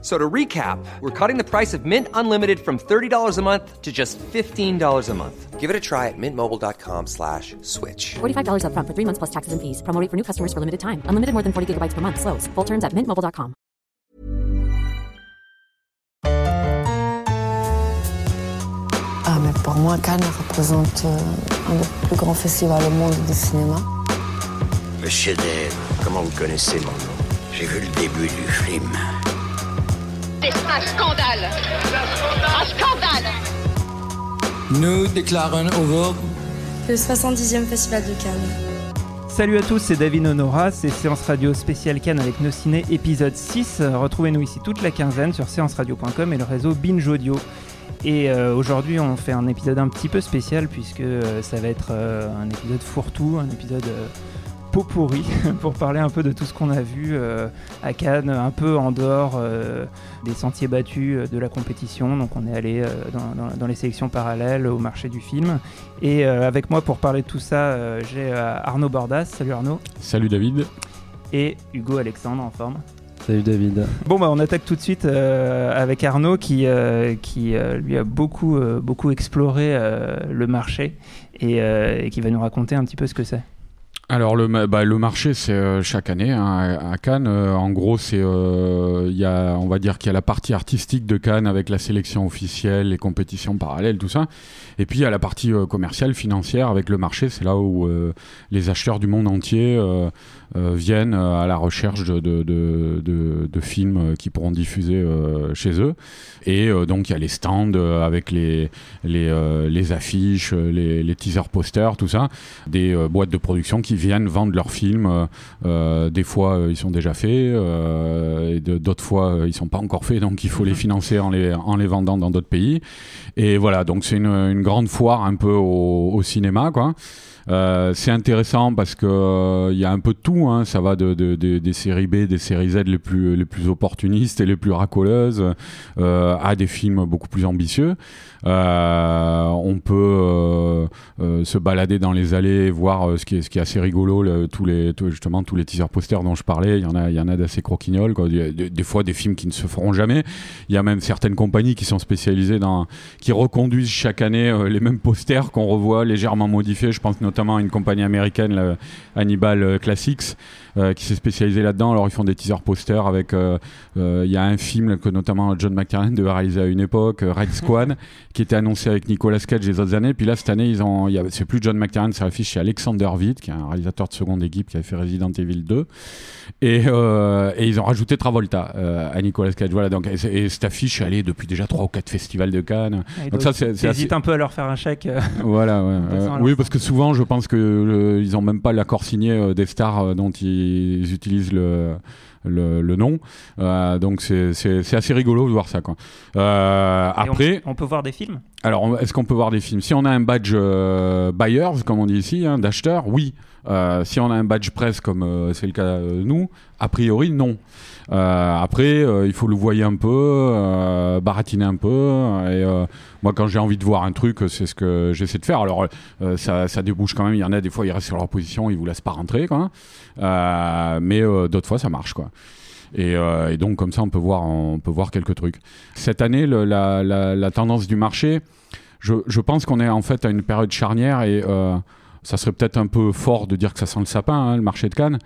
So to recap, we're cutting the price of Mint Unlimited from $30 a month to just $15 a month. Give it a try at mintmobile.com slash switch. $45 upfront for three months plus taxes and fees. Promo rate for new customers for limited time. Unlimited more than 40 gigabytes per month. Slows. Full terms at mintmobile.com. Ah, mais pour moi, Cannes représente euh, un des plus grands festivals au monde du cinéma. Le chef-d'œuvre, comment vous connaissez mon nom J'ai vu le début du film. C'est un scandale Un scandale Nous déclarons ouvert le 70e Festival de Cannes. Salut à tous, c'est David Honora, c'est Séance Radio spéciale Cannes avec nos ciné épisode 6. Retrouvez-nous ici toute la quinzaine sur séanceradio.com et le réseau Binge Audio. Et euh, aujourd'hui, on fait un épisode un petit peu spécial puisque euh, ça va être euh, un épisode fourre-tout, un épisode pot pourri pour parler un peu de tout ce qu'on a vu à Cannes, un peu en dehors des sentiers battus de la compétition. Donc, on est allé dans, dans, dans, les sélections parallèles au marché du film. Et avec moi pour parler de tout ça, j'ai Arnaud Bordas. Salut Arnaud. Salut David. Et Hugo Alexandre en forme. Salut David. Bon bah on attaque tout de suite euh, avec Arnaud qui, euh, qui euh, lui a beaucoup, beaucoup exploré le marché et, et, qui va nous raconter un petit peu ce que c'est. Alors le, bah, le marché c'est chaque année hein, à Cannes. en gros c'est il y a on va dire qu'il y a la partie artistique de Cannes avec la sélection officielle, les compétitions parallèles, tout ça. Et puis il y a la partie commerciale, financière avec le marché. C'est là où les acheteurs du monde entier euh, viennent à la recherche de, de, de, de, films qui pourront diffuser euh, chez eux. Et euh, donc il y a les stands avec les, les, les affiches, les, les teaser posters, tout ça. Des boîtes de production qui viennent vendre leurs films. des fois ils sont déjà faits, et d'autres fois ils sont pas encore faits, donc il faut les financer en les, en les vendant dans d'autres pays. Et voilà, donc c'est une, une, grande foire un peu au, au cinéma, quoi. Euh, c'est intéressant parce que il euh, y a un peu de tout. Hein. Ça va de, de, de, des séries B, des séries Z les plus les plus opportunistes et les plus racoleuses euh, à des films beaucoup plus ambitieux. Euh, on peut se balader dans les allées, voir ce qui est ce qui est assez rigolo, tous les justement tous les teaser posters dont je parlais. Il y en a y en a d'assez croquignoles. Quoi. Des, des, fois des films qui ne se feront jamais. Il y a même certaines compagnies qui sont spécialisées dans qui reconduisent chaque année les mêmes posters qu'on revoit légèrement modifiés. Je pense notamment à une compagnie américaine, Hannibal Classics euh, qui s'est spécialisé là-dedans. Alors ils font des teaser posters avec. Euh, euh, il y a un film que notamment John McTiernan devait réaliser à une époque, Red Squad, qui était annoncé avec Nicolas Cage les autres années. Puis là cette année, ils ont. C'est plus John McTiernan, c'est affiche chez Alexander Witt, qui est un réalisateur de seconde équipe qui avait fait Resident Evil 2. Et, et ils ont rajouté Travolta à Nicolas Cage. Voilà, donc, et, cette affiche, elle est depuis déjà 3 ou 4 festivals de Cannes. donc, ça, c'est. Assez... un peu à leur faire un chèque. voilà, ouais, oui, parce que souvent, je pense qu'ils ils ont même pas l'accord signé des stars dont ils utilisent le, le, nom. Euh, donc c'est assez rigolo de voir ça. Quoi. Euh, après, on, peut voir des films? Alors, est-ce qu'on peut voir des films? Si on a un badge euh, buyers, comme on dit ici, hein, d'acheteur, oui. Si on a un badge presse, comme c'est le cas nous, a priori, non. Euh, après, euh, il faut le voir un peu, euh, baratiner un peu. Moi, quand j'ai envie de voir un truc, c'est ce que j'essaie de faire. Alors, ça, débouche quand même. Il y en a des fois, ils restent sur leur position, ils vous laissent pas rentrer, quoi. mais d'autres fois, ça marche, quoi. Et, donc comme ça, on peut voir, on peut voir quelques trucs. Cette année, la, tendance du marché, je, je pense qu'on est en fait à une période charnière et ça serait peut-être un peu fort de dire que ça sent le sapin, hein, le marché de Cannes.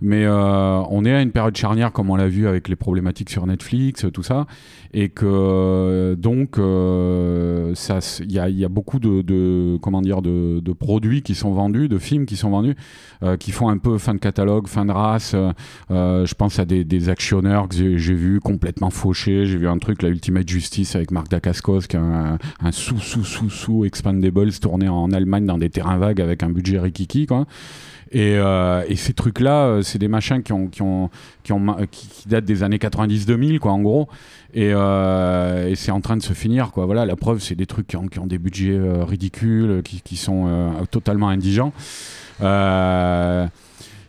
Mais euh, on est à une période charnière, comme on l'a vu avec les problématiques sur Netflix, tout ça, et que donc euh, il y a, y a, beaucoup de, de comment dire de, de, produits qui sont vendus, de films qui sont vendus, euh, qui font un peu fin de catalogue, fin de race. Euh, je pense à des, des actionneurs que j'ai vu complètement fauchés. J'ai vu un truc, la Ultimate Justice avec Marc Dacascos, qui est un, un sous sous sous sous Expandables tourné en Allemagne dans des terrains vagues avec un budget rikiki quoi. Et, euh, et ces trucs-là, euh, c'est des machins qui, ont, qui, ont, qui, ont, qui, datent des années 90-2000, quoi, en gros. Et, euh, et c'est en train de se finir, quoi. Voilà, la preuve, c'est des trucs qui ont, qui ont des budgets euh, ridicules, qui, qui sont euh, totalement indigents.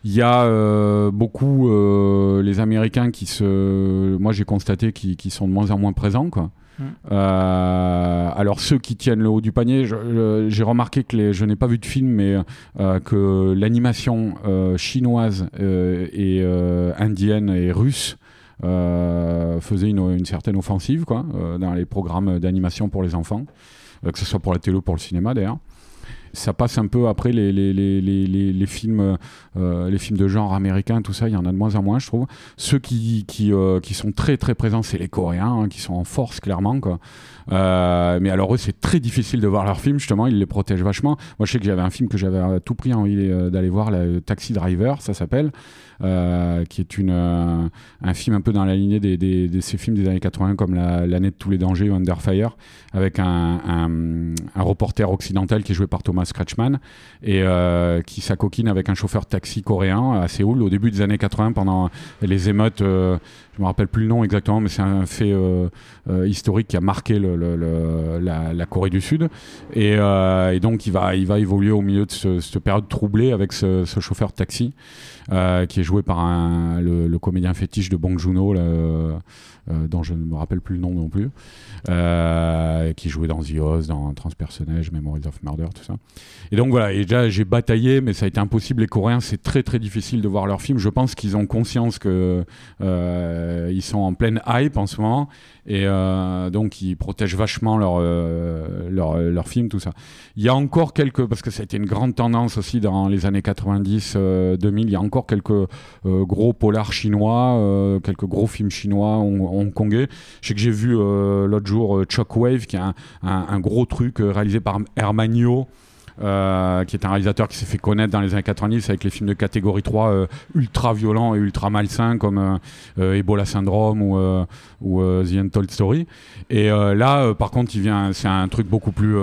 Il y a euh, beaucoup euh, les Américains qui se, moi j'ai constaté qui, qui sont de moins en moins présents quoi. Mm. Euh, alors ceux qui tiennent le haut du panier, j'ai remarqué que je n'ai pas vu de film, mais euh, que l'animation euh, chinoise et indienne et russe faisait une, certaine offensive quoi, dans les programmes d'animation pour les enfants, que ce soit pour la télé ou pour le cinéma d'ailleurs. Ça passe un peu après les, les, les, les, films, euh, les films de genre américains, tout ça, il y en a de moins en moins, je trouve. Ceux qui, qui, euh, qui sont très très présents, c'est les Coréens, hein, qui sont en force clairement. Quoi. Euh, mais alors eux, c'est très difficile de voir leurs films, justement, ils les protègent vachement. Moi, je sais que j'avais un film que j'avais à tout prix envie euh, d'aller voir, là, Taxi Driver, ça s'appelle, euh, qui est euh, un film un peu dans la lignée de ces films des années 80, comme la- L'année de tous les dangers ou Under Fire, avec un, reporter occidental qui est joué par Thomas Kretschmann et euh, qui s'acoquine avec un chauffeur de taxi coréen à Séoul au début des années 80 pendant les émeutes. Je me rappelle plus le nom exactement, mais c'est un fait euh, euh, historique qui a marqué le, le- le- la, la Corée du Sud. Et, euh, et donc il va, il va évoluer au milieu de ce- cette période troublée avec ce, ce chauffeur de taxi euh, qui est joué par le, comédien fétiche de Bong là, euh, euh, dont je ne me rappelle plus le nom non plus, qui jouait dans The Oz, dans Transpersonnage, Memories of Murder, tout ça. Et donc voilà, et déjà j'ai bataillé, mais ça a été impossible. Les Coréens, c'est très très difficile de voir leurs films. Je pense qu'ils ont conscience que euh, ils sont en pleine hype en ce moment, et euh, donc ils protègent vachement leurs euh, leurs leurs films, tout ça. Il y a encore quelques, parce que ça a été une grande tendance aussi dans les années 90, euh, 2000, il y a encore quelques euh, gros polars chinois, euh, quelques gros films chinois, hong- hongkongais. Je sais que j'ai vu euh, l'autre jour Shockwave, qui est un, un- un gros truc réalisé par Hermanio. Euh, qui est un réalisateur qui s'est fait connaître dans les années 90 avec les films de catégorie 3 euh, ultra violents et ultra malsains comme euh, Ebola Syndrome ou, ou The Untold Story. Et là, par contre, il vient, c'est un truc beaucoup plus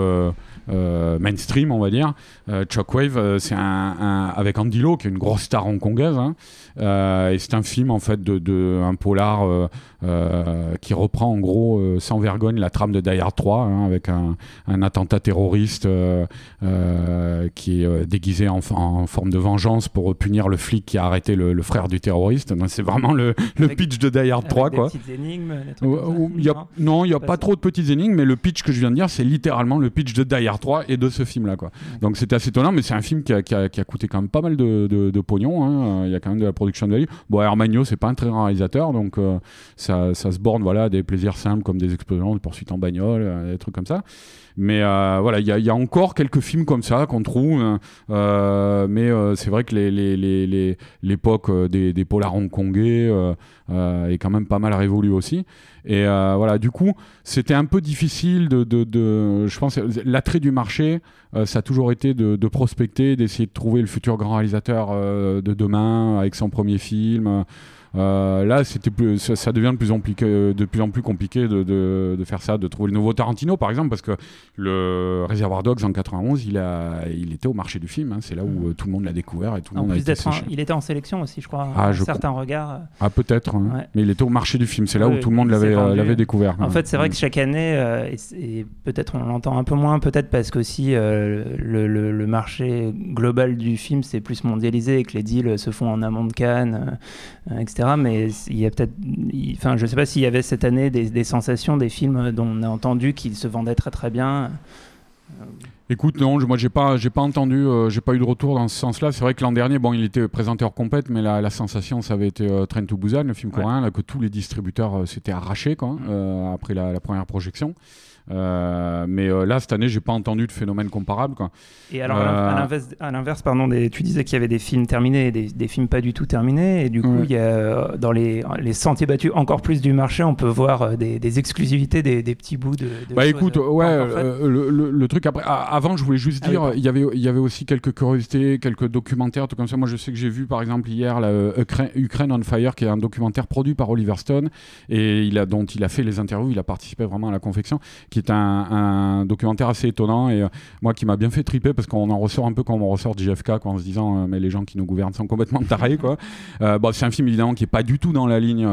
euh, mainstream, on va dire. Euh, Shockwave, euh, c'est un, un- avec Andy Lau, qui est une grosse star hongkongaise. hein. Euh, et c'est un film en fait de, de un polar qui reprend en gros sans vergogne la trame de Die Hard 3 hein, avec un, un attentat terroriste qui est déguisé en, en forme de vengeance pour punir le flic qui a arrêté le, le frère du terroriste. C'est vraiment le, le Avec- pitch de Die Hard 3 Avec quoi. Des énigmes, des trucs y a- Non il n'y a Pas pas trop de petites énigmes, mais le pitch que je viens de dire, c'est littéralement le pitch de Die Hard 3 et de ce film-là. Quoi. Donc c'était assez étonnant, mais c'est un film qui a, qui a- qui a coûté quand même pas mal de, de- de pognon. hein. Il y a quand même de la production value. Bon, Hermagno, c'est pas un très grand réalisateur, donc euh, ça, ça se borne voilà, à des plaisirs simples comme des explosions, des poursuites en bagnole, euh, des trucs comme ça. Mais euh, voilà, il y, a- encore quelques films comme ça qu'on trouve, euh, mais c'est vrai que l'époque des, des polars hongkongais est quand même pas mal révolue aussi. Et euh, voilà, du coup, c'était un peu difficile de, je pense, l'attrait du marché, euh, ça a toujours été de, de prospecter, d'essayer de trouver le futur grand réalisateur euh, de demain avec son premier film. Euh, là, c'était plus, ça, ça devient de plus en plus, que- de plus en plus compliqué de, de, de faire ça, de trouver le nouveau Tarantino, par exemple, parce que le Reservoir Dogs en 91, il, a, il était au marché du film. hein. c'est là où euh, tout le monde l'a découvert et tout le En monde a plus été d'être, en- il était en sélection aussi, je crois. Ah, je certains regards. Ah, peut-être, hein. Ouais. mais il était au marché du film. C'est là Oui, où tout le monde l'avait, euh, l'avait découvert. En hein. fait, c'est vrai Mm. que chaque année, euh, et, c'est- et peut-être on l'entend un peu moins, peut-être parce qu'aussi le, le- le marché global du film s'est plus mondialisé et que les deals se font en amont de Cannes, euh, etc. Mais il y a peut-être, enfin, je sais pas s'il y avait cette année des, des sensations, des films dont on a entendu qu'ils se vendaient très très bien. Écoute, non, je- moi j'ai pas, j'ai pas entendu, euh, j'ai pas eu de retour dans ce sens-là. C'est vrai que l'an dernier, bon, il était présenteur complète, mais la, la sensation, ça avait été euh, Train to Busan, le film Ouais. coréen, là, que tous les distributeurs euh, s'étaient arrachés, quoi, euh, après la, la première projection. Euh, mais euh, là, cette année, j'ai pas entendu de phénomène comparable, quoi. Et alors, Euh, à l'inverse, à l'inverse, pardon, des- tu disais qu'il y avait des films terminés et des, des films pas du tout terminés. Et du coup, Ouais. il y a, euh, dans les, les sentiers battus encore plus du marché, on peut voir euh, des, des exclusivités, des, petits bouts de. de Bah écoute, euh, ouais, euh, le, le- le truc après. avant, je voulais juste Ah dire, il y avait, il y avait aussi quelques curiosités, quelques documentaires, tout comme ça. Moi, je sais que j'ai vu, par exemple, hier, euh, Ukraine, Ukraine on Fire, qui est un documentaire produit par Oliver Stone et il a, dont il a fait les interviews, il a participé vraiment à la confection, qui est un, documentaire assez étonnant et euh, moi qui m'a bien fait triper parce qu'on en ressort un peu comme on ressort de JFK, en se disant, euh, mais les gens qui nous gouvernent sont complètement tarés, quoi. Euh, bon, c'est un film évidemment qui est pas du tout dans la ligne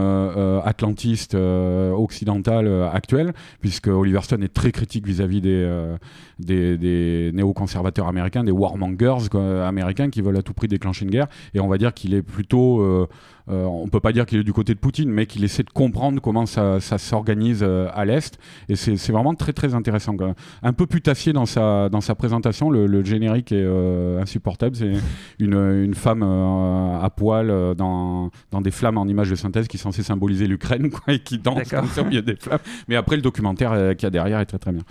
atlantiste occidentale actuelle, puisque Oliver Stone est très critique vis-à-vis des, des, néoconservateurs américains, des warmongers américains qui veulent à tout prix déclencher une guerre. Et on va dire qu'il est plutôt euh, on peut pas dire qu'il est du côté de Poutine, mais qu'il essaie de comprendre comment ça, ça s'organise euh, à l'Est. Et c'est vraiment très très intéressant. Quoi. Un peu putassier dans sa, dans sa présentation, le, le générique est euh, insupportable. C'est une, une femme euh, à poil dans, dans des flammes en images de synthèse qui est censée symboliser l'Ukraine et qui danse comme ça au milieu des flammes. Mais après, le documentaire qu'il y a derrière est très très bien.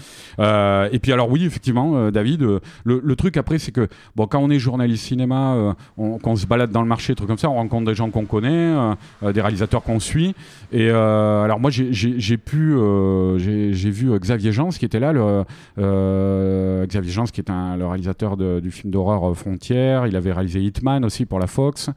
Et puis alors oui, effectivement, David, le, le truc après, c'est que bon, quand on est journaliste cinéma, on, qu'on se balade dans le marché, trucs comme ça, on rencontre des gens qu'on connaît, euh, des réalisateurs qu'on suit. Et euh, alors moi, j'ai- pu, euh, j'ai vu Xavier Jans qui était là, le, Xavier Jans qui est un, le réalisateur du film d'horreur Frontières. Il avait réalisé Hitman aussi pour la Fox.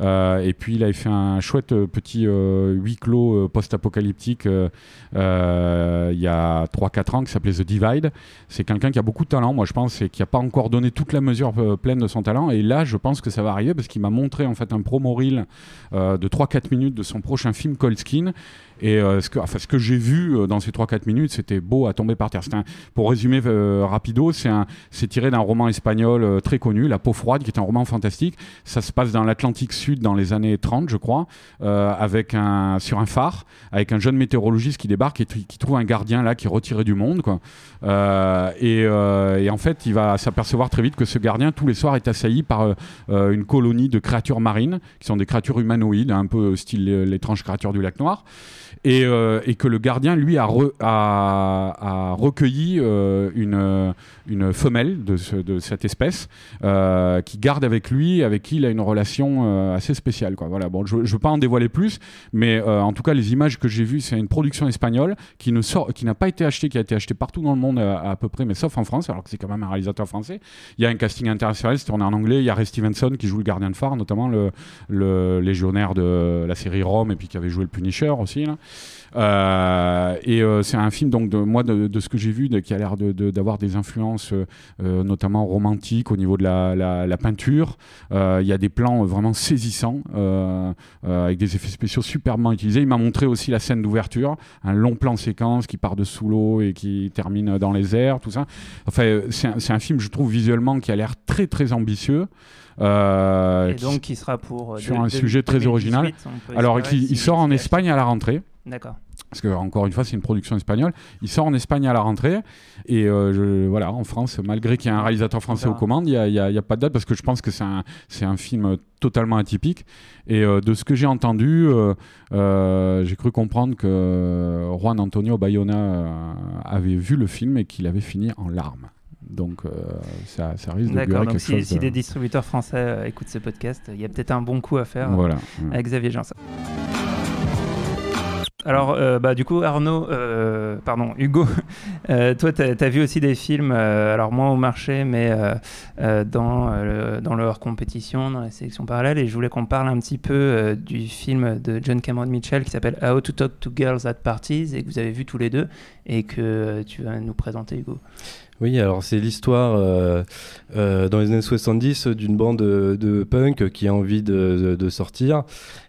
Et puis il avait fait un chouette petit huis clos post-apocalyptique il y a 3-4 ans qui s'appelait The Divide. C'est quelqu'un qui a beaucoup de talent, moi je pense, et qui n'a pas encore donné toute la mesure pleine de son talent. Et là, je pense que ça va arriver parce qu'il m'a montré en fait un promo reel de 3-4 minutes de son prochain film Cold Skin. Et euh, ce que, j'ai vu euh, dans ces 3-4 minutes, c'était beau à tomber par terre. Pour résumer euh, rapido, c'est tiré d'un roman espagnol très connu, La peau froide, qui est un roman fantastique. Ça se passe dans l'Atlantique Sud dans les années 30, je crois, avec sur un phare, avec un jeune météorologiste qui débarque et qui trouve un gardien là qui est retiré du monde. Et, et en fait, il va s'apercevoir très vite que ce gardien, tous les soirs, est assailli par une colonie de créatures marines, qui sont des créatures humanoïdes, un peu style l'étrange créature du lac Noir. Et, euh, et que le gardien, lui, a, re- a, a recueilli euh, une, femelle de, ce- de cette espèce euh, qui garde avec lui, avec qui il a une relation assez spéciale. Voilà. Bon, je ne veux pas en dévoiler plus, mais en tout cas, les images que j'ai vues, c'est une production espagnole qui n'a pas été achetée, qui a été achetée partout dans le monde à, peu près, mais sauf en France, alors que c'est quand même un réalisateur français. Il y a un casting international, c'est tourné en anglais. Il y a Ray Stevenson qui joue le gardien de phare, notamment le, légionnaire de la série Rome, et puis qui avait joué le Punisher aussi. Euh, et euh, c'est un film donc de moi de, de ce que j'ai vu de, qui a l'air de- d'avoir des influences euh, notamment romantiques au niveau de la, la- la peinture. Il y a des plans vraiment saisissants avec des effets spéciaux superbement utilisés. Il m'a montré aussi la scène d'ouverture, un long plan séquence qui part de sous l'eau et qui termine dans les airs, tout ça. Enfin, c'est un, un film je trouve visuellement qui a l'air très très ambitieux. Euh, Et donc, qui sera pour. sur de- un de- sujet très 2018, original. Alors, il, sort en Espagne à la rentrée. D'accord. Parce que encore une fois, c'est une production espagnole. Il sort en Espagne à la rentrée. Et euh, je- voilà, en France, malgré qu'il y ait un réalisateur français aux commandes, il n'y a, pas de date parce que je pense que c'est un, film totalement atypique. Et euh, de ce que j'ai entendu, euh, j'ai cru comprendre que Juan Antonio Bayona avait vu le film et qu'il avait fini en larmes. Donc euh, ça, ça risque de D'accord, durer donc quelque si, chose. si de- des distributeurs français euh, écoutent ce podcast, il y a peut-être un bon coup à faire euh, Voilà. avec Xavier Janssen. Alors, euh, bah, du coup, Arnaud, euh, pardon, Hugo, euh, toi, tu as, vu aussi des films, alors moins au marché, mais dans, euh, dans leur compétition, dans la sélection parallèle, et je voulais qu'on parle un petit peu du film de John Cameron Mitchell qui s'appelle How to Talk to Girls at Parties, et que vous avez vu tous les deux, et que tu vas nous présenter, Hugo. Oui, alors c'est l'histoire euh, euh, dans les années 70 d'une bande de, punk qui a envie de, de- de sortir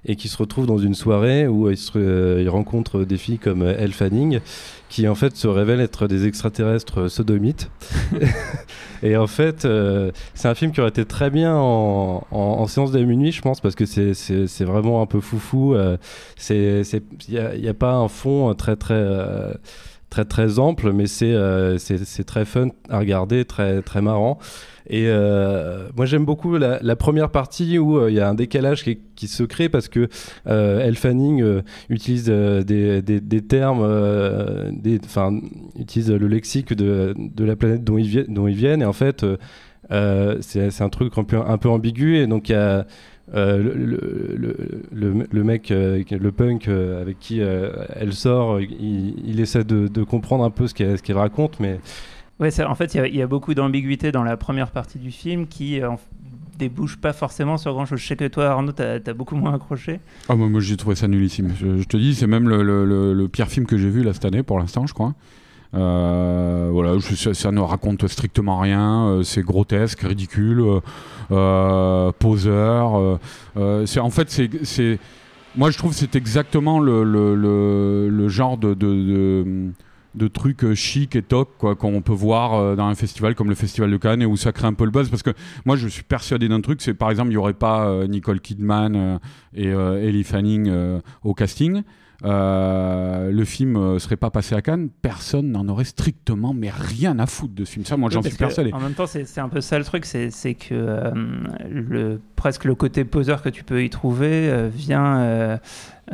et qui se retrouve dans une soirée où ils, euh, ils rencontrent des filles comme Elle Fanning qui en fait se révèlent être des extraterrestres sodomites. et en fait, euh, c'est un film qui aurait été très bien en, en- séance de minuit, je pense, parce que c'est- vraiment un peu foufou. euh, Il n'y a, il a pas un fond très très... très très ample, mais c'est euh, très fun à regarder, très très marrant. Et euh, moi j'aime beaucoup la, première partie où euh, il y a un décalage qui, se crée parce que euh, Elle utilise des, des, des termes, enfin utilise le lexique de, de la planète dont ils, dont ils viennent et en fait c'est un truc un peu, un peu ambigu et donc il y a euh, le, le, le, le- le mec, euh, le punk euh, avec qui euh, elle sort, il, il essaie de, de comprendre un peu ce qu'elle raconte, mais Ouais, en fait, il y a- il y, a beaucoup d'ambiguïté dans la première partie du film qui débouche pas forcément sur grand chose. Je sais que toi, Arnaud, t'as as beaucoup moins accroché. Ah, moi, moi, j'ai trouvé ça nullissime. Je, je te dis, c'est même le, le- le- le pire film que j'ai vu là cette année pour l'instant, je crois. Euh, voilà, ça, ne raconte strictement rien. euh, c'est grotesque, ridicule, euh, poseur. c'est en fait, c'est, moi je trouve que c'est exactement le, genre de, de, chic et toc qu'on peut voir dans un festival comme le festival de Cannes et où ça crée un peu le buzz parce que moi je suis persuadé d'un truc c'est par exemple il y aurait pas Nicole Kidman et Ellie Fanning au casting euh, le film euh, serait pas passé à Cannes personne n'en aurait strictement mais rien à foutre de ce film ça moi Oui, j'en suis persuadé En même temps, c'est un peu ça le truc, c'est que euh, le, presque le côté poseur que tu peux y trouver euh, vient, euh,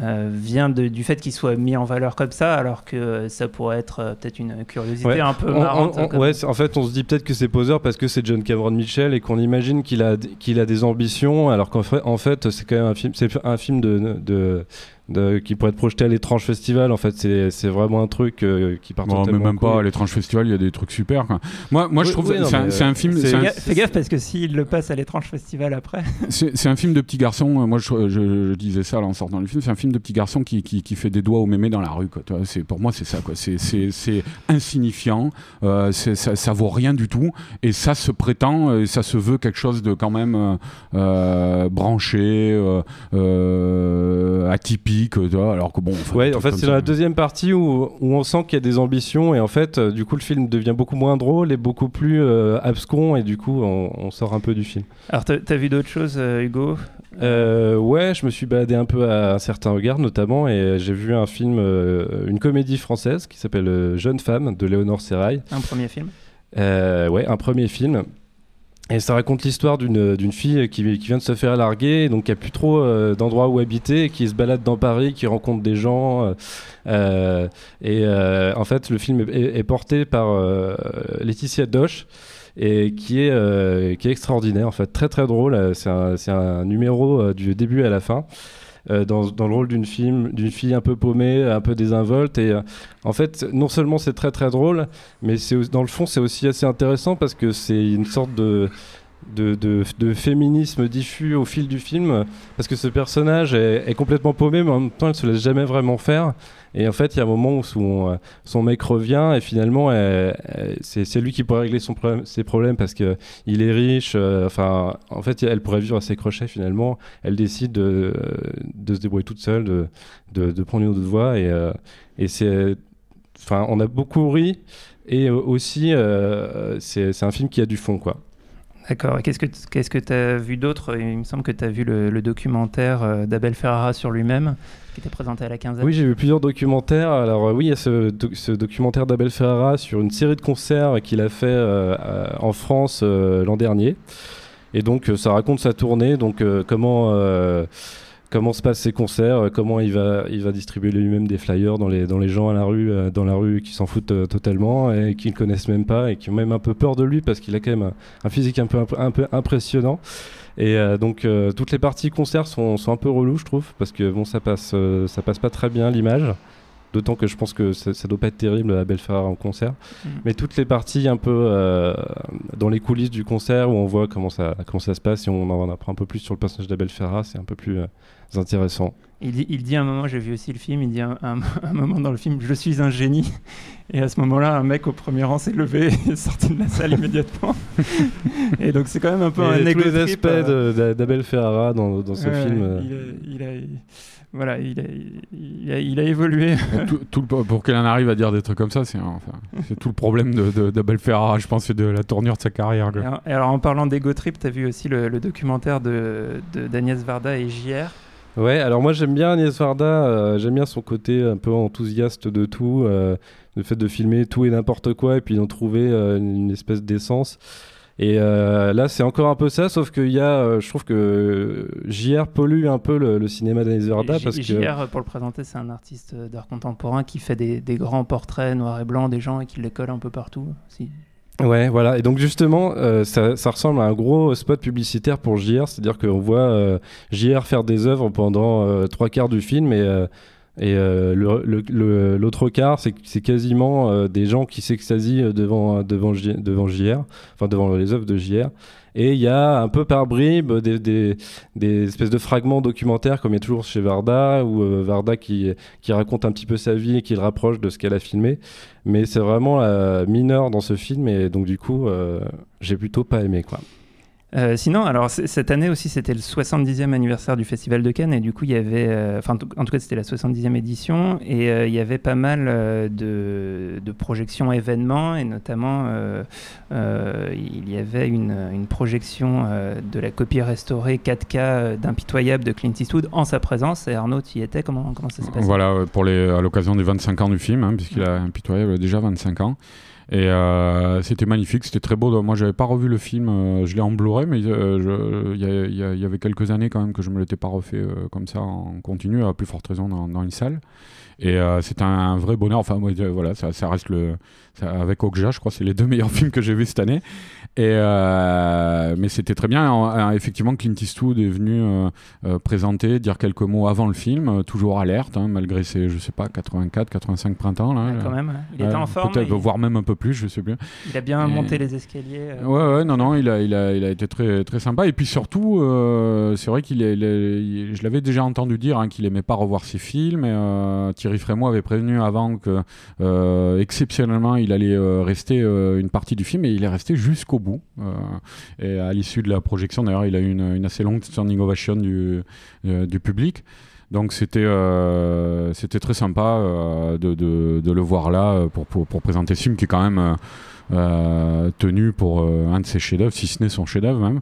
euh, vient de- du fait qu'il soit mis en valeur comme ça, alors que ça pourrait être euh, peut-être une curiosité Ouais. un peu On- marrante. on- on- comme- ouais, en fait, on se dit peut-être que c'est poseur parce que c'est John Cameron Mitchell et qu'on imagine qu'il a, qu'il a des ambitions, alors qu'en fait, en fait, c'est quand même un film, c'est un film de, de, de- qui pourrait être projeté à l'étrange festival. En fait, c'est, vraiment un truc euh, qui part Bon, mais même pas à l'étrange festival il y a des trucs super quoi. moi moi je trouve oui, c'est un- euh, film un- Fais gaffe- Fais gaffe parce que s'il le passe à l'étrange festival après. C'est un film de petit garçon. euh, Moi, je, je- je disais ça là, en sortant du film. C'est un film de petit garçon qui, qui, qui fait des doigts au mémé dans la rue. Quoi. Tu pour moi, c'est ça. C'est, insignifiant. euh, ça, ça vaut rien du tout. Et ça se prétend, et ça se veut quelque chose de quand même euh, branché, euh, euh, atypique. Tu vois, alors que bon. enfin, Ouais, en fait, c'est dans la deuxième partie où, où on sent qu'il y a des ambitions et en fait, euh, du coup, le film devient beaucoup moins drôle et beaucoup plus euh, abscon et du coup, on, on sort un peu du film. Alors, t'as t'as vu d'autres choses, Hugo? Euh, ouais, je me suis baladé un peu à un certain regard, notamment, et j'ai vu un film, euh, une comédie française qui s'appelle Jeune femme de Léonore Serrail. Un premier film? Euh, ouais, un premier film. Et ça raconte l'histoire d'une d'une fille qui, vient de se faire larguer, donc qui a plus trop euh, d'endroits où habiter, qui se balade dans Paris, qui rencontre des gens. euh, euh, et euh, en fait, le film est, porté par euh, Laetitia Doche et qui est, euh, qui est extraordinaire, en fait, très très drôle. Euh, C'est un, un numéro euh, du début à la fin. Euh, dans, dans le rôle d'une fille, un peu paumée, un peu désinvolte. Et euh, en fait, non seulement c'est très très drôle, mais dans le fond, c'est aussi assez intéressant parce que c'est une sorte de, de, de, féminisme diffus au fil du film. Parce que ce personnage est, complètement paumé, mais en même temps, elle se laisse jamais vraiment faire. Et en fait, il y a un moment où son, euh, son mec revient et finalement, c'est lui qui pourrait régler son problème, ses problèmes parce que il est riche. euh, Enfin, en fait, elle pourrait vivre à ses crochets finalement. Elle décide de, de se débrouiller toute seule, de, de, prendre une autre voie. Et, euh, et c'est. Enfin, on a beaucoup ri. Et euh, aussi, euh, c'est un film qui a du fond, quoi. D'accord. Qu'est-ce que qu'est-ce que tu as vu d'autre? Il me semble que tu as vu le, documentaire euh, d'Abel Ferrara sur lui-même, qui était présenté à la quinzaine. Oui, j'ai vu plusieurs documentaires. Alors euh, oui, il y a ce, doc- ce documentaire d'Abel Ferrara sur une série de concerts qu'il a fait euh, en France l'an dernier. Et donc ça raconte sa tournée, donc comment comment se passent ses concerts, euh, comment il va il va distribuer lui-même des flyers dans les dans les gens à la rue euh, dans la rue qui s'en foutent euh, totalement et qui ne connaissent même pas et qui ont même un peu peur de lui parce qu'il a quand même un, un physique un peu un peu, un peu impressionnant. Et euh, donc euh, toutes les parties concerts sont, sont un peu reloues, je trouve, parce que bon, ça passe, euh, ça passe pas très bien l'image. D'autant que je pense que ça, ça doit pas être terrible à Belfort en concert. Mhm. Mais toutes les parties un peu dans les coulisses du concert où on voit comment ça, comment ça se passe et on en apprend un peu plus sur le personnage d'Abel Ferrara, c'est un peu plus intéressant. Il dit, il dit à un moment, j'ai vu aussi le film, il dit un, un- un moment dans le film, je suis un génie. Et à ce moment-là, un mec au premier rang s'est levé et est sorti de la salle immédiatement. et donc c'est quand même un peu Et un tous ego les aspects euh, d'Abel Ferrara dans, dans ce ouais, film. euh, Il a, il a- voilà, il a, il a, il a évolué. tout, tout le- pour qu'elle en arrive à dire des trucs comme ça, c'est enfin, tout le problème d'Abel Ferrara, je pense, c'est de la tournure de sa carrière. Et alors, et alors, en parlant d'ego trip, t'as vu aussi le, le documentaire de, de d'Agnès Varda et JR. Ouais, alors moi j'aime bien Agnès Varda, euh, j'aime bien son côté un peu enthousiaste de tout, euh, le fait de filmer tout et n'importe quoi et puis d'en trouver euh, une espèce d'essence. Et là c'est encore un peu ça, sauf qu'il y a, je trouve que JR pollue un peu le, le cinéma d'Agnès Varda J- parce que... JR, pour le présenter, c'est un artiste d'art contemporain qui fait des, des grands portraits noirs et blancs des gens et qui les colle un peu partout. Si. Ouais, voilà. Et donc justement, euh, ça, ressemble à un gros spot publicitaire pour JR, c'est-à-dire qu'on voit euh, JR faire des œuvres pendant euh, trois quarts du film et, euh, et euh, l'autre quart, c'est quasiment euh, des gens qui s'extasient devant, devant, J- devant JR, enfin devant les œuvres de JR. Et il y a un peu par bribes des, espèces de fragments documentaires, comme il y a toujours chez Varda, euh, Varda qui, qui raconte un petit peu sa vie et qui le rapproche de ce qu'elle a filmé. Mais c'est vraiment euh, mineur dans ce film, et donc du coup, euh, j'ai plutôt pas aimé. quoi. Euh, sinon, alors cette année aussi, c'était le 70e anniversaire du Festival de Cannes et du coup, il y avait, euh, enfin, en tout- cas, c'était la 70e édition et euh, il y avait pas mal de, projections événements et notamment, il y avait une, projection de la copie restaurée 4K euh, d'Impitoyable de Clint Eastwood en sa présence. Et Arnaud, tu y étais? Comment, ça s'est passé? Voilà, pour à l'occasion des 25 ans du film, hein, puisqu'il a impitoyable déjà 25 ans. Et euh, c'était magnifique, c'était très beau. Moi, j'avais pas revu le film, euh, je l'ai en Blu-ray, mais euh, il y, y avait quelques années quand même que je me l'étais pas refait comme ça en continu, à plus forte raison dans, dans une salle. Et c'est un, vrai bonheur. Enfin, moi, voilà, ça reste le. Avec Okja, je crois, c'est les deux meilleurs films que j'ai vus cette année. Et euh, mais c'était très bien. En- en- effectivement, Clint Eastwood est venu euh, euh, présenter, dire quelques mots avant le film, euh, toujours alerte, hein, malgré ses, je sais pas, 84, 85 printemps. Là, quand Euh, même, ouais. Il était en forme, Peut-être, il- voire même un peu plus, je sais plus. Il a bien Et- monté les escaliers. euh. Ouais, ouais, non, non, il a, il a, il a été très, très sympa. Et puis surtout, euh, c'est vrai qu'il est, je l'avais déjà entendu dire hein, qu'il aimait pas revoir ses films. Et, euh, Thierry Frémaux avait prévenu avant que, euh, exceptionnellement, il allait euh, rester euh, une partie du film et il est resté jusqu'au bout. Euh, et à l'issue de la projection, d'ailleurs, il a eu une, assez longue standing ovation du, public. Donc c'était c'était très sympa de, le voir là pour, pour, présenter ce film qui est quand même tenu pour un de ses chefs-d'œuvre, si ce n'est son chef-d'œuvre même.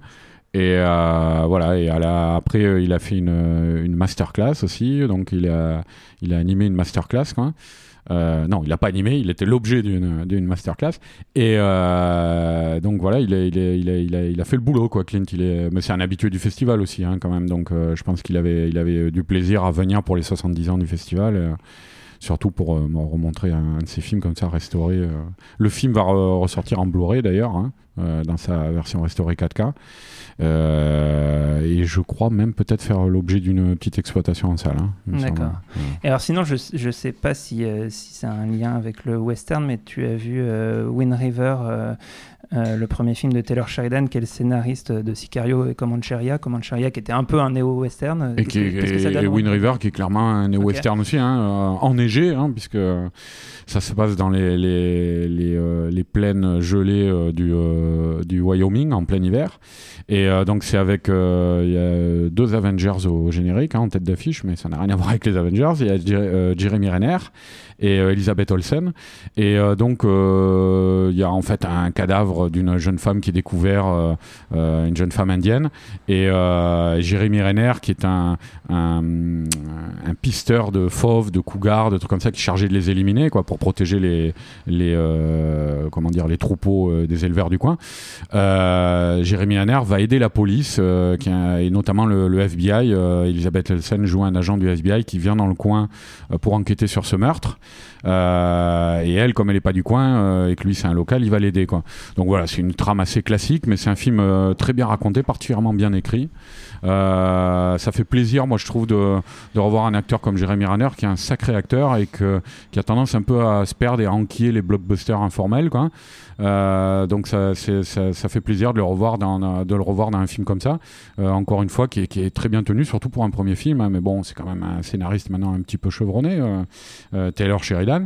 Et voilà, et après il a fait une, une masterclass aussi, donc il a, il a animé une masterclass quoi. Euh, non, il n'a pas animé, il était l'objet d'une masterclass. Et euh, donc voilà, il a, il, il, a, il a fait le boulot, quoi, Clint. Il est, mais c'est un habitué du festival aussi, hein, quand même. Donc euh, je pense qu'il avait, il avait du plaisir à venir pour les 70 ans du festival. Euh, surtout pour euh, me remontrer un, un de ses films comme ça, restauré. euh. Le film va re- ressortir en Blu-ray d'ailleurs, hein, euh, dans sa version restaurée 4K. Euh, et je crois même peut-être faire l'objet d'une petite exploitation en salle. hein. D'accord. Et alors sinon, je ne sais pas si, euh, si c'est un lien avec le western, mais tu as vu euh, Wind River, euh, euh, le premier film de Taylor Sheridan, qui est le scénariste de Sicario et Comancheria. Comancheria qui était un peu un néo-western. Et, Qu'est-ce qui, que- qu'est-ce que ça et- donne, et Wind ouais River qui est clairement un néo-western aussi, hein, euh, enneigé, hein, puisque ça se passe dans les, les, les, euh, les plaines gelées euh, du, euh, du Wyoming en plein hiver. Et euh, donc c'est avec euh, y a deux Avengers au générique, hein, en tête d'affiche, mais ça n'a rien à voir avec les Avengers. Il y a Jer- euh, Jeremy Renner et euh, Elisabeth Olsen. Et euh, donc euh, il y a en fait un cadavre d'une jeune femme qui est découvert, euh, euh, une jeune femme indienne. Et euh, Jérémy Renner, qui est un, un, pisteur de fauves, de cougars, de trucs comme ça, qui est chargé de les éliminer, quoi, pour protéger les, les, comment dire, les troupeaux des éleveurs du coin. Jérémy Renner va aider la police, et notamment le, le FBI. Elisabeth Olsen joue un agent du FBI qui vient dans le coin pour enquêter sur ce meurtre. Euh, et elle, comme elle n'est pas du coin euh, et que lui c'est un local, il va l'aider. quoi. Donc voilà, c'est une trame assez classique, mais c'est un film euh, très bien raconté, particulièrement bien écrit. Euh, ça fait plaisir, moi je trouve, de, de revoir un acteur comme Jérémy Renner, qui est un sacré acteur et que, qui a tendance un peu à se perdre et à enquiller les blockbusters informels. Quoi. Euh, donc ça, c'est- ça, ça fait plaisir de le revoir dans, de le revoir dans un film comme ça. Euh, encore une fois, qui est, qui est très bien tenu, surtout pour un premier film. hein, mais bon, c'est quand même un scénariste maintenant un petit peu chevronné, Taylor Sheridan.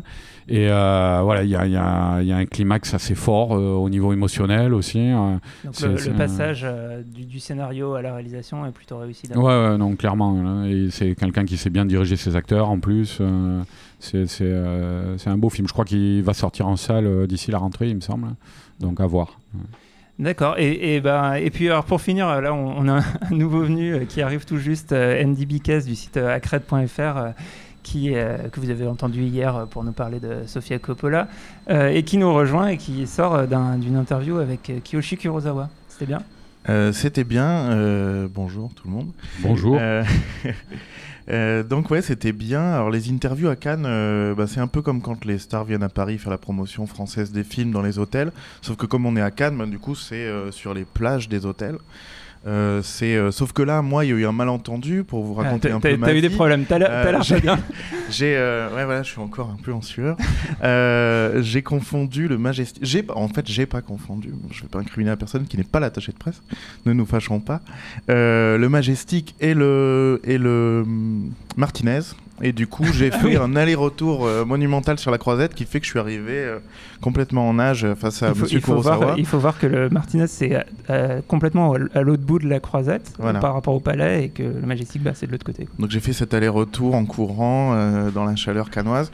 Et euh, voilà, il y a, il y a- il y a un climax assez fort euh, au niveau émotionnel aussi. euh, Donc le, passage du, du scénario à la réalisation est plutôt réussi. Ouais, ouais, non, clairement. hein, c'est quelqu'un qui sait bien diriger ses acteurs en plus. euh, c'est euh, c'est un beau film. Je crois qu'il va sortir en salle euh, d'ici la rentrée, il me semble. Donc à voir. D'accord. Et, et, ben, et puis alors pour finir, là on, on a un nouveau venu qui arrive tout juste, Andy Bicas du site accred.fr, euh, qui, euh, que vous avez entendu hier pour nous parler de Sofia Coppola, euh, et qui nous rejoint et qui sort d'un- d'une interview avec Kiyoshi Kurosawa. C'était bien? Euh, C'était bien. euh, bonjour tout le monde. Bonjour. Euh, donc ouais, c'était bien. Alors les interviews à Cannes, bah, c'est un peu comme quand les stars viennent à Paris faire la promotion française des films dans les hôtels. Sauf que comme on est à Cannes, bah, du coup c'est sur les plages des hôtels. Euh, c'est euh, sauf que là, moi, il y a eu un malentendu pour vous Ah, raconter un peu t'as- ma t'as eu des problèmes. T'as l'air- bien. J'ai, euh, ouais, voilà, je suis encore un peu en sueur. J'ai confondu le majestic. J'ai, en fait, j'ai pas confondu. Je vais pas incriminer la personne qui n'est pas l'attaché de presse. Ne nous fâchons pas. Le majestic et le et le hum, Martinez. Et du coup, j'ai fait un aller-retour euh, monumental sur la croisette qui fait que je suis arrivé euh, complètement en âge face à il faut, Monsieur il faut Kurosawa. voir, il faut voir que le Martinez c'est euh, complètement à l'autre bout de la croisette Voilà. par rapport au palais et que le Majestic bah, c'est de l'autre côté. quoi. Donc j'ai fait cet aller-retour en courant euh, dans la chaleur canoise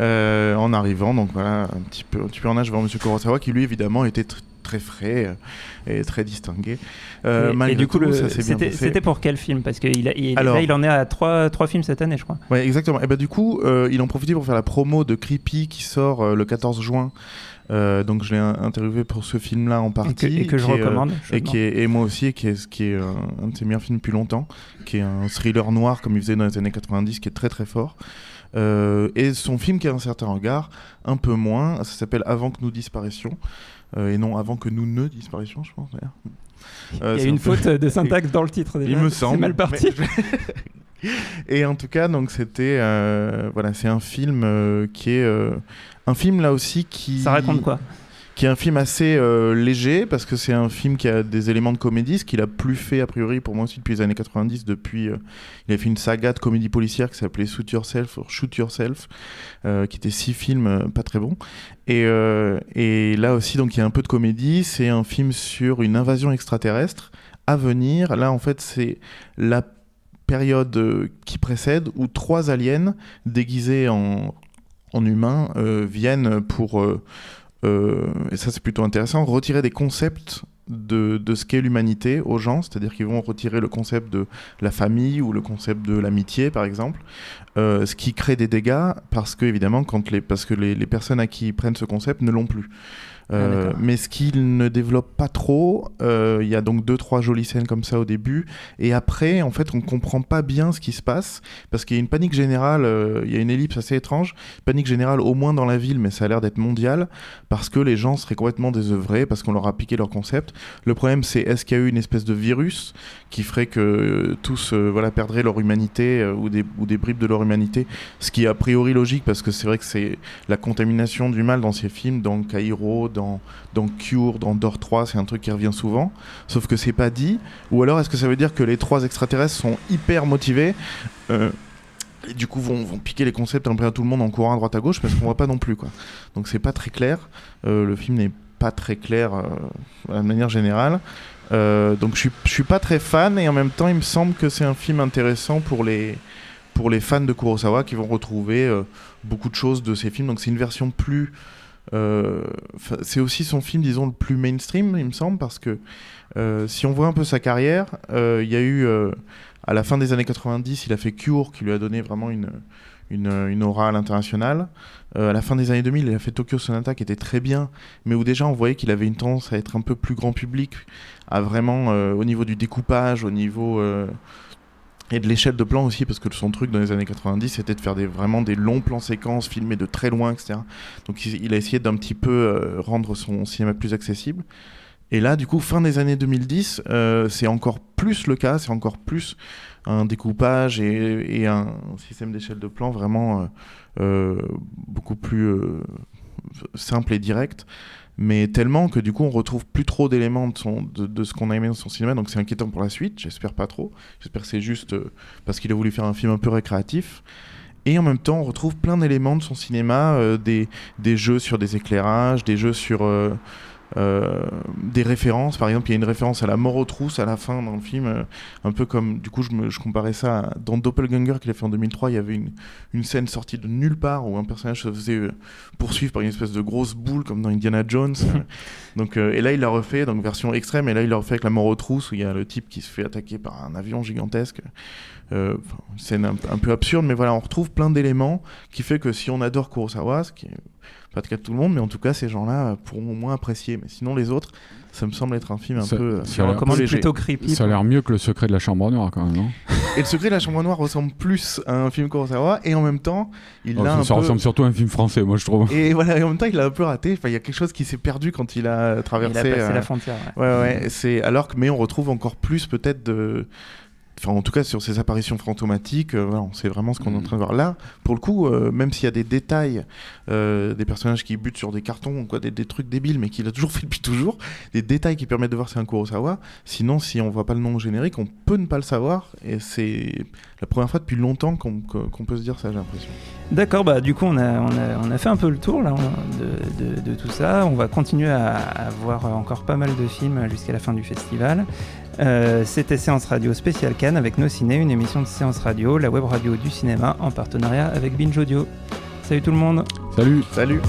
euh, en arrivant donc voilà un petit peu un petit peu en âge devant Monsieur Kurosawa qui lui évidemment était tr- très frais euh, et très distingué. Euh, et, et du coup, tout, le- ça s'est bien c'était pour quel film? Parce a- il, Alors- là, il en est à trois, trois films cette année, je crois. Ouais, exactement. Et bah du coup, euh, il en profitait pour faire la promo de Creepy qui sort euh, le 14 juin. Euh, donc je l'ai in- interviewé pour ce film-là en partie et que je est, euh, recommande, et qui est et moi aussi qui est qui est euh, un de ses meilleurs films depuis longtemps, qui est un thriller noir comme il faisait dans les années 90, qui est très très fort. Euh, et son film qui a un certain regard, un peu moins, ça s'appelle Avant que nous disparaissions, euh, et non Avant que nous ne disparaissions, je pense. Euh, il y c'est a un une peu- faute de syntaxe dans le titre déjà. Il me C'est semble. mal parti. mais- Et en tout cas, donc c'était euh, voilà, c'est un film euh, qui est euh, un film là aussi qui Ça raconte quoi? Qui est un film assez léger parce que c'est un film qui a des éléments de comédie, ce qu'il a plus fait a priori pour moi aussi depuis les années 90. Depuis, il a fait une saga de comédie policière qui s'appelait Shoot Yourself, or Shoot Yourself, qui était six films pas très bons. Et, et là aussi, donc il y a un peu de comédie. C'est un film sur une invasion extraterrestre à venir. Là, en fait, c'est la période euh, qui précède où trois aliens déguisés en, en humains euh, viennent pour, euh, et ça c'est plutôt intéressant, retirer des concepts de, de ce qu'est l'humanité aux gens, c'est-à-dire qu'ils vont retirer le concept de la famille ou le concept de l'amitié par exemple, ce qui crée des dégâts parce que évidemment quand les, parce que les, les personnes à qui ils prennent ce concept ne l'ont plus. Euh, d'accord. mais ce qu'il ne développe pas trop, euh, il y a donc deux trois jolies scènes comme ça au début, et après en fait on comprend pas bien ce qui se passe parce qu'il y a une panique générale, euh, il y a une ellipse assez étrange, panique générale au moins dans la ville, mais ça a l'air d'être mondial parce que les gens seraient complètement désœuvrés parce qu'on leur a piqué leur concept. Le problème c'est est-ce qu'il y a eu une espèce de virus qui ferait que euh, tous euh, voilà perdraient leur humanité euh, ou des ou des bribes de leur humanité, ce qui est a priori logique parce que c'est vrai que c'est la contamination du mal dans ces films, dans Cairo, dans, dans Cure, dans Dor 3, c'est un truc qui revient souvent, sauf que c'est pas dit. Ou alors est-ce que ça veut dire que les trois extraterrestres sont hyper motivés et du coup vont, vont piquer les concepts à tout le monde en courant à droite à gauche parce qu'on voit pas non plus quoi. Donc c'est pas très clair. Le film n'est pas très clair euh, de manière générale. Euh, donc je suis, je suis pas très fan et en même temps il me semble que c'est un film intéressant pour les pour les fans de Kurosawa qui vont retrouver euh, beaucoup de choses de ces films. Donc c'est une version plus c'est aussi son film, disons, le plus mainstream, il me semble, parce que si on voit un peu sa carrière, il y a eu, à la fin des années 90, il a fait Cure, qui lui a donné vraiment une, une, une aura à l'international. Euh, à la fin des années 2000, il a fait Tokyo Sonata, qui était très bien, mais où déjà on voyait qu'il avait une tendance à être un peu plus grand public, à vraiment, euh, au niveau du découpage, au niveau... euh, et de l'échelle de plan aussi, parce que son truc dans les années 90, c'était de faire des, vraiment des longs plans séquences, filmés de très loin, etc. Donc il, a essayé d'un petit peu rendre son cinéma plus accessible. Et là, du coup, fin des années 2010, euh, c'est encore plus le cas, c'est encore plus un découpage et, un système d'échelle de plan vraiment euh, euh, beaucoup plus simple et direct. Mais tellement que du coup, on retrouve plus trop d'éléments de, de, de ce qu'on a aimé dans son cinéma, donc c'est inquiétant pour la suite. J'espère pas trop. J'espère que c'est juste parce qu'il a voulu faire un film un peu récréatif. Et en même temps, on retrouve plein d'éléments de son cinéma, des, des jeux sur des éclairages, des jeux sur euh, des références. Par exemple, il y a une référence à la mort aux trousses à la fin dans le film, euh, un peu comme, du coup, je, me, je comparais ça à, dans Doppelganger qu'il a fait en 2003. Il y avait une, une scène sortie de nulle part où un personnage se faisait euh, poursuivre par une espèce de grosse boule comme dans Indiana Jones. Donc, et là, il l'a refait, donc version extrême, et là, il l'a refait avec la mort aux trousses où il y a le type qui se fait attaquer par un avion gigantesque. Euh, une scène un, un peu absurde, mais voilà, on retrouve plein d'éléments qui fait que si on adore Kurosawa, ce qui est pas le cas de tout le monde, mais en tout cas, ces gens-là pourront au moins apprécier. Mais sinon, les autres, ça me semble être un film un Ça- peu, euh, ça a l'air- un peu léger. Ça a l'air mieux que le secret de la chambre noire quand même, non? Et le secret de la chambre noire ressemble plus à un film Kurosawa, et en même temps, il Oh, l'a ça, un ça peu... ressemble surtout à un film français, moi je trouve. Et voilà, et en même temps, il a un peu raté. Enfin, il y a quelque chose qui s'est perdu quand il a traversé. Il a passé euh, la frontière, Ouais, ouais. C'est alors que, mais on retrouve encore plus peut-être de enfin en tout cas sur ces apparitions fantomatiques, euh, voilà, on sait vraiment ce qu'on est en train de voir. Là, pour le coup, euh, même s'il y a des détails, euh, des personnages qui butent sur des cartons, quoi, des, des trucs débiles, mais qu'il a toujours fait depuis toujours, des détails qui permettent de voir c'est un Kurosawa. Sinon, si on voit pas le nom au générique, on peut ne pas le savoir, et c'est la première fois depuis longtemps qu'on peut se dire ça, j'ai l'impression. D'accord, bah du coup on a, on, a, on a fait un peu le tour là de, de- de tout ça. On va continuer à, à voir encore pas mal de films jusqu'à la fin du festival. Euh, C'était Séance Radio spéciale Cannes avec Nos Ciné, une émission de Séance Radio, la web radio du cinéma en partenariat avec Binge Audio. Salut tout le monde. Salut. Salut.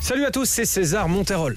Salut à tous, c'est César Monterol.